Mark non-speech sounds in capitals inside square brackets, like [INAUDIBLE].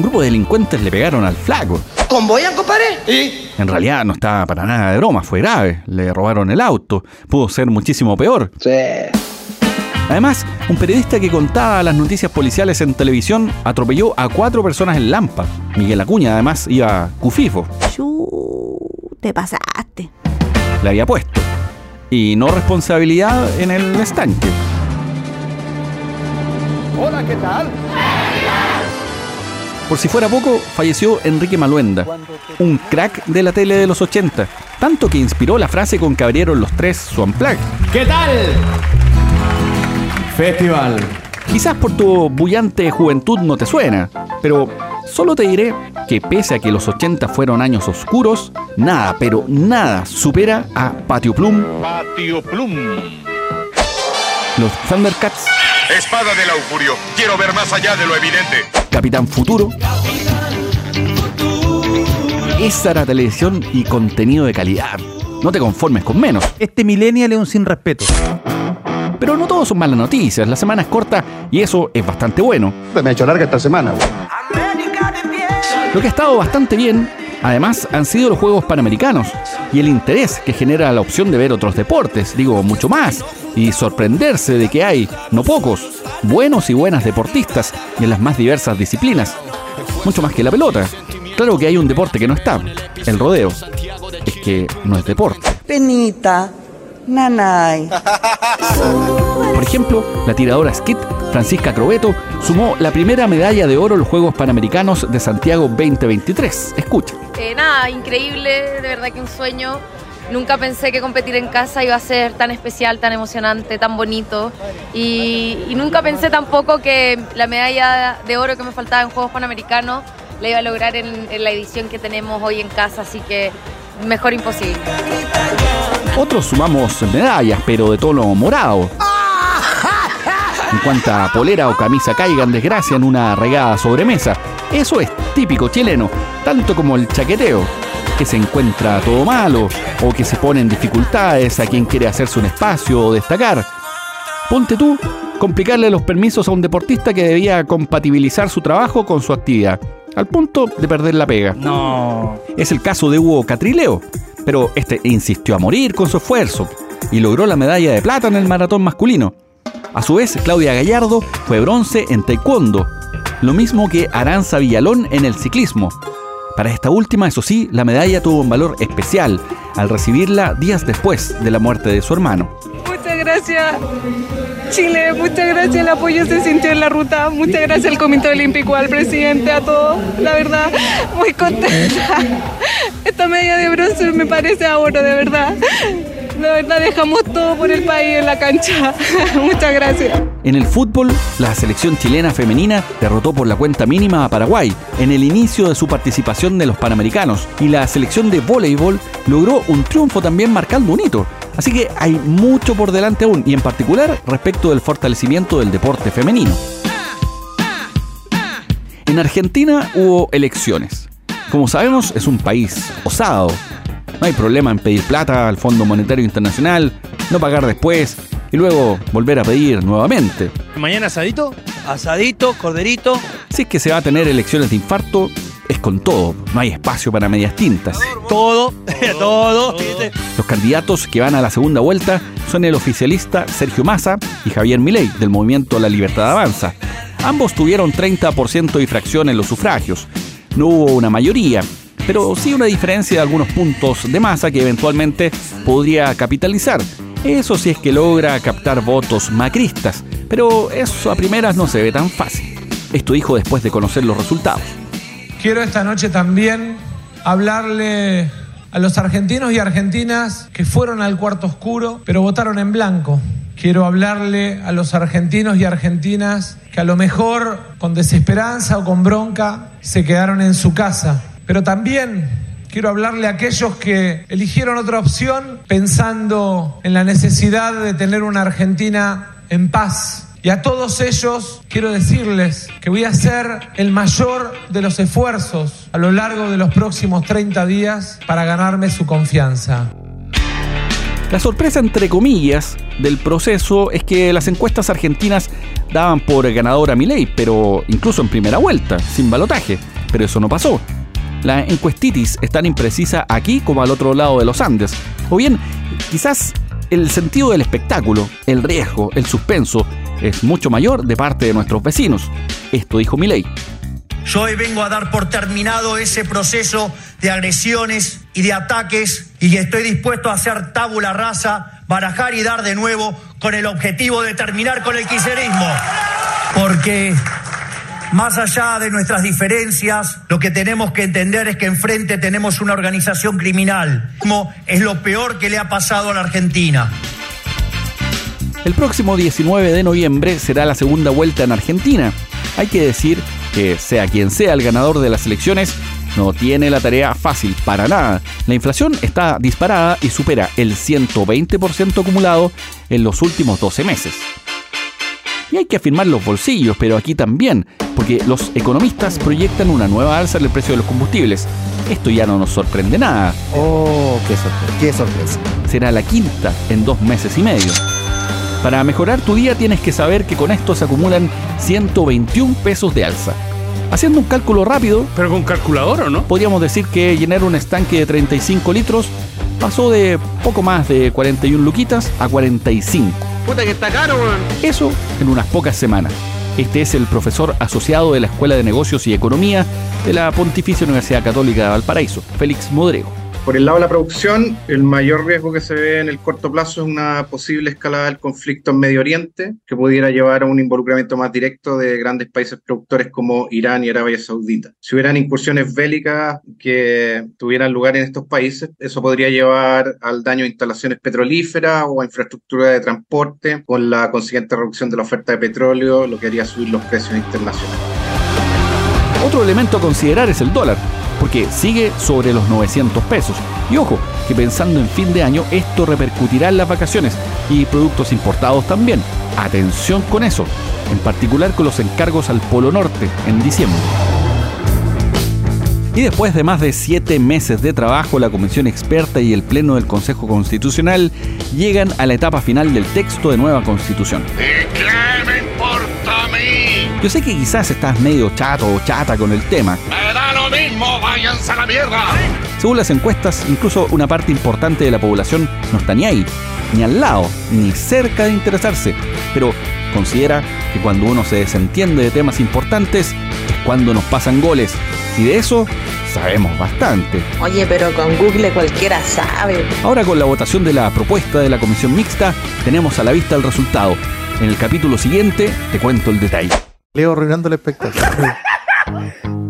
Un grupo de delincuentes le pegaron al flaco. ¿Convoyan, compadre? ¿Y? En realidad no estaba para nada de broma, fue grave. Le robaron el auto. Pudo ser muchísimo peor. Sí. Además, un periodista que contaba las noticias policiales en televisión atropelló a cuatro personas en Lampa. Miguel Acuña, además, iba cufifo. Chu, te pasaste. Le había puesto. Y no responsabilidad en el estanque. Hola, ¿qué tal? Por si fuera poco, falleció Enrique Maluenda, un crack de la tele de los 80, tanto que inspiró la frase con que abrieron los tres su. ¿Qué tal? Festival. Quizás por tu bullante juventud no te suena, pero solo te diré que pese a que los 80 fueron años oscuros, nada, pero nada supera a Patio Plum, Patio Plum. los Thundercats, Espada del augurio. Quiero ver más allá de lo evidente. Capitán Futuro. Esa era televisión y contenido de calidad. No te conformes con menos. Este millennial es un sin respeto. Pero no todos son malas noticias. La semana es corta y eso es bastante bueno. Me ha hecho larga esta semana. Lo que ha estado bastante bien, además, han sido los Juegos Panamericanos y el interés que genera la opción de ver otros deportes, digo, mucho más, y sorprenderse de que hay, no pocos, buenos y buenas deportistas y en las más diversas disciplinas. Mucho más que la pelota. Claro que hay un deporte que no está, el rodeo. Es que no es deporte. Penita, nanay. Por ejemplo, la tiradora skit Francisca Crobeto sumó la primera medalla de oro en los Juegos Panamericanos de Santiago 2023. Escucha. Eh, nada, increíble, de verdad que un sueño. Nunca pensé que competir en casa iba a ser tan especial, tan emocionante, tan bonito. Y, nunca pensé tampoco que la medalla de oro que me faltaba en Juegos Panamericanos la iba a lograr en, en la edición que tenemos hoy en casa, así que mejor imposible. Otros sumamos medallas, pero de tono morado. En cuanto a polera o camisa caiga en desgracia en una regada sobremesa. Eso es típico chileno, tanto como el chaqueteo, que se encuentra todo malo o que se pone en dificultades a quien quiere hacerse un espacio o destacar. Ponte tú, complicarle los permisos a un deportista que debía compatibilizar su trabajo con su actividad, al punto de perder la pega. No. Es el caso de Hugo Catrileo, pero este insistió a morir con su esfuerzo y logró la medalla de plata en el maratón masculino. A su vez, Claudia Gallardo fue bronce en taekwondo, lo mismo que Aranza Villalón en el ciclismo. Para esta última, eso sí, la medalla tuvo un valor especial al recibirla días después de la muerte de su hermano. Muchas gracias, Chile. Muchas gracias. El apoyo se sintió en la ruta. Muchas gracias al Comité Olímpico, al presidente, a todos. La verdad, muy contenta. Esta medalla de bronce me parece oro, de verdad. De verdad, dejamos todo por el país en la cancha. [LAUGHS] Muchas gracias. En el fútbol, la selección chilena femenina derrotó por la cuenta mínima a Paraguay en el inicio de su participación de los Panamericanos y la selección de voleibol logró un triunfo también marcando un hito. Así que hay mucho por delante aún y en particular respecto del fortalecimiento del deporte femenino. En Argentina hubo elecciones. Como sabemos, es un país osado. No hay problema en pedir plata al Fondo Monetario Internacional, no pagar después y luego volver a pedir nuevamente. ¿Mañana asadito? Asadito, corderito. Si es que se va a tener elecciones de infarto, es con todo. No hay espacio para medias tintas. Todo, [LAUGHS] todo. Los candidatos que van a la segunda vuelta son el oficialista Sergio Massa y Javier Milei del movimiento La Libertad Avanza. Ambos tuvieron 30% y fracción en los sufragios. No hubo una mayoría, pero sí una diferencia de algunos puntos de masa que eventualmente podría capitalizar. Eso si es que logra captar votos macristas, pero eso a primeras no se ve tan fácil. Esto dijo después de conocer los resultados. Quiero esta noche también hablarle a los argentinos y argentinas que fueron al cuarto oscuro, pero votaron en blanco. Quiero hablarle a los argentinos y argentinas que a lo mejor con desesperanza o con bronca se quedaron en su casa. Pero también Quiero hablarle a aquellos que eligieron otra opción pensando en la necesidad de tener una Argentina en paz. Y a todos ellos quiero decirles que voy a hacer el mayor de los esfuerzos a lo largo de los próximos 30 días para ganarme su confianza. La sorpresa, entre comillas, del proceso es que las encuestas argentinas daban por ganador a Milei, pero incluso en primera vuelta, sin balotaje. Pero eso no pasó. La encuestitis es tan imprecisa aquí como al otro lado de los Andes. O bien, quizás el sentido del espectáculo, el riesgo, el suspenso, es mucho mayor de parte de nuestros vecinos. Esto dijo Milei. Yo hoy vengo a dar por terminado ese proceso de agresiones y de ataques y estoy dispuesto a hacer tabula rasa, barajar y dar de nuevo con el objetivo de terminar con el quiserismo. Porque más allá de nuestras diferencias, lo que tenemos que entender es que enfrente tenemos una organización criminal. Es lo peor que le ha pasado a la Argentina. El próximo 19 de noviembre será la segunda vuelta en Argentina. Hay que decir que sea quien sea el ganador de las elecciones, no tiene la tarea fácil para nada. La inflación está disparada y supera el 120% acumulado en los últimos 12 meses. Y hay que afirmar los bolsillos, pero aquí también, porque los economistas proyectan una nueva alza en el precio de los combustibles. Esto ya no nos sorprende nada. Oh, qué sorpresa. Qué sorpresa. Será la quinta en dos meses y medio. Para mejorar tu día tienes que saber que con esto se acumulan 121 pesos de alza. Haciendo un cálculo rápido... ¿Pero con calculador o no? Podríamos decir que llenar un estanque de 35 litros pasó de poco más de 41 luquitas a 45. Puta que está caro, weón. Eso en unas pocas semanas. Este es el profesor asociado de la Escuela de Negocios y Economía de la Pontificia Universidad Católica de Valparaíso, Félix Modrego. Por el lado de la producción, el mayor riesgo que se ve en el corto plazo es una posible escalada del conflicto en Medio Oriente, que pudiera llevar a un involucramiento más directo de grandes países productores como Irán y Arabia Saudita. Si hubieran incursiones bélicas que tuvieran lugar en estos países, eso podría llevar al daño a instalaciones petrolíferas o a infraestructura de transporte, con la consiguiente reducción de la oferta de petróleo, lo que haría subir los precios internacionales. Otro elemento a considerar es el dólar porque sigue sobre los 900 pesos. Y ojo, que pensando en fin de año, esto repercutirá en las vacaciones y productos importados también. Atención con eso, en particular con los encargos al Polo Norte en diciembre. Y después de más de siete meses de trabajo, la Comisión Experta y el Pleno del Consejo Constitucional llegan a la etapa final del texto de nueva Constitución. ¿Y qué me importa a mí? Yo sé que quizás estás medio chato o chata con el tema. ¡Me da lo mismo! ¡Váyanse a la mierda! Según las encuestas, incluso una parte importante de la población no está ni ahí, ni al lado, ni cerca de interesarse. Pero considera que cuando uno se desentiende de temas importantes es cuando nos pasan goles. Y de eso sabemos bastante. Oye, pero con Google cualquiera sabe. Ahora con la votación de la propuesta de la comisión mixta, tenemos a la vista el resultado. En el capítulo siguiente te cuento el detalle. Leo arruinando el espectáculo. [LAUGHS]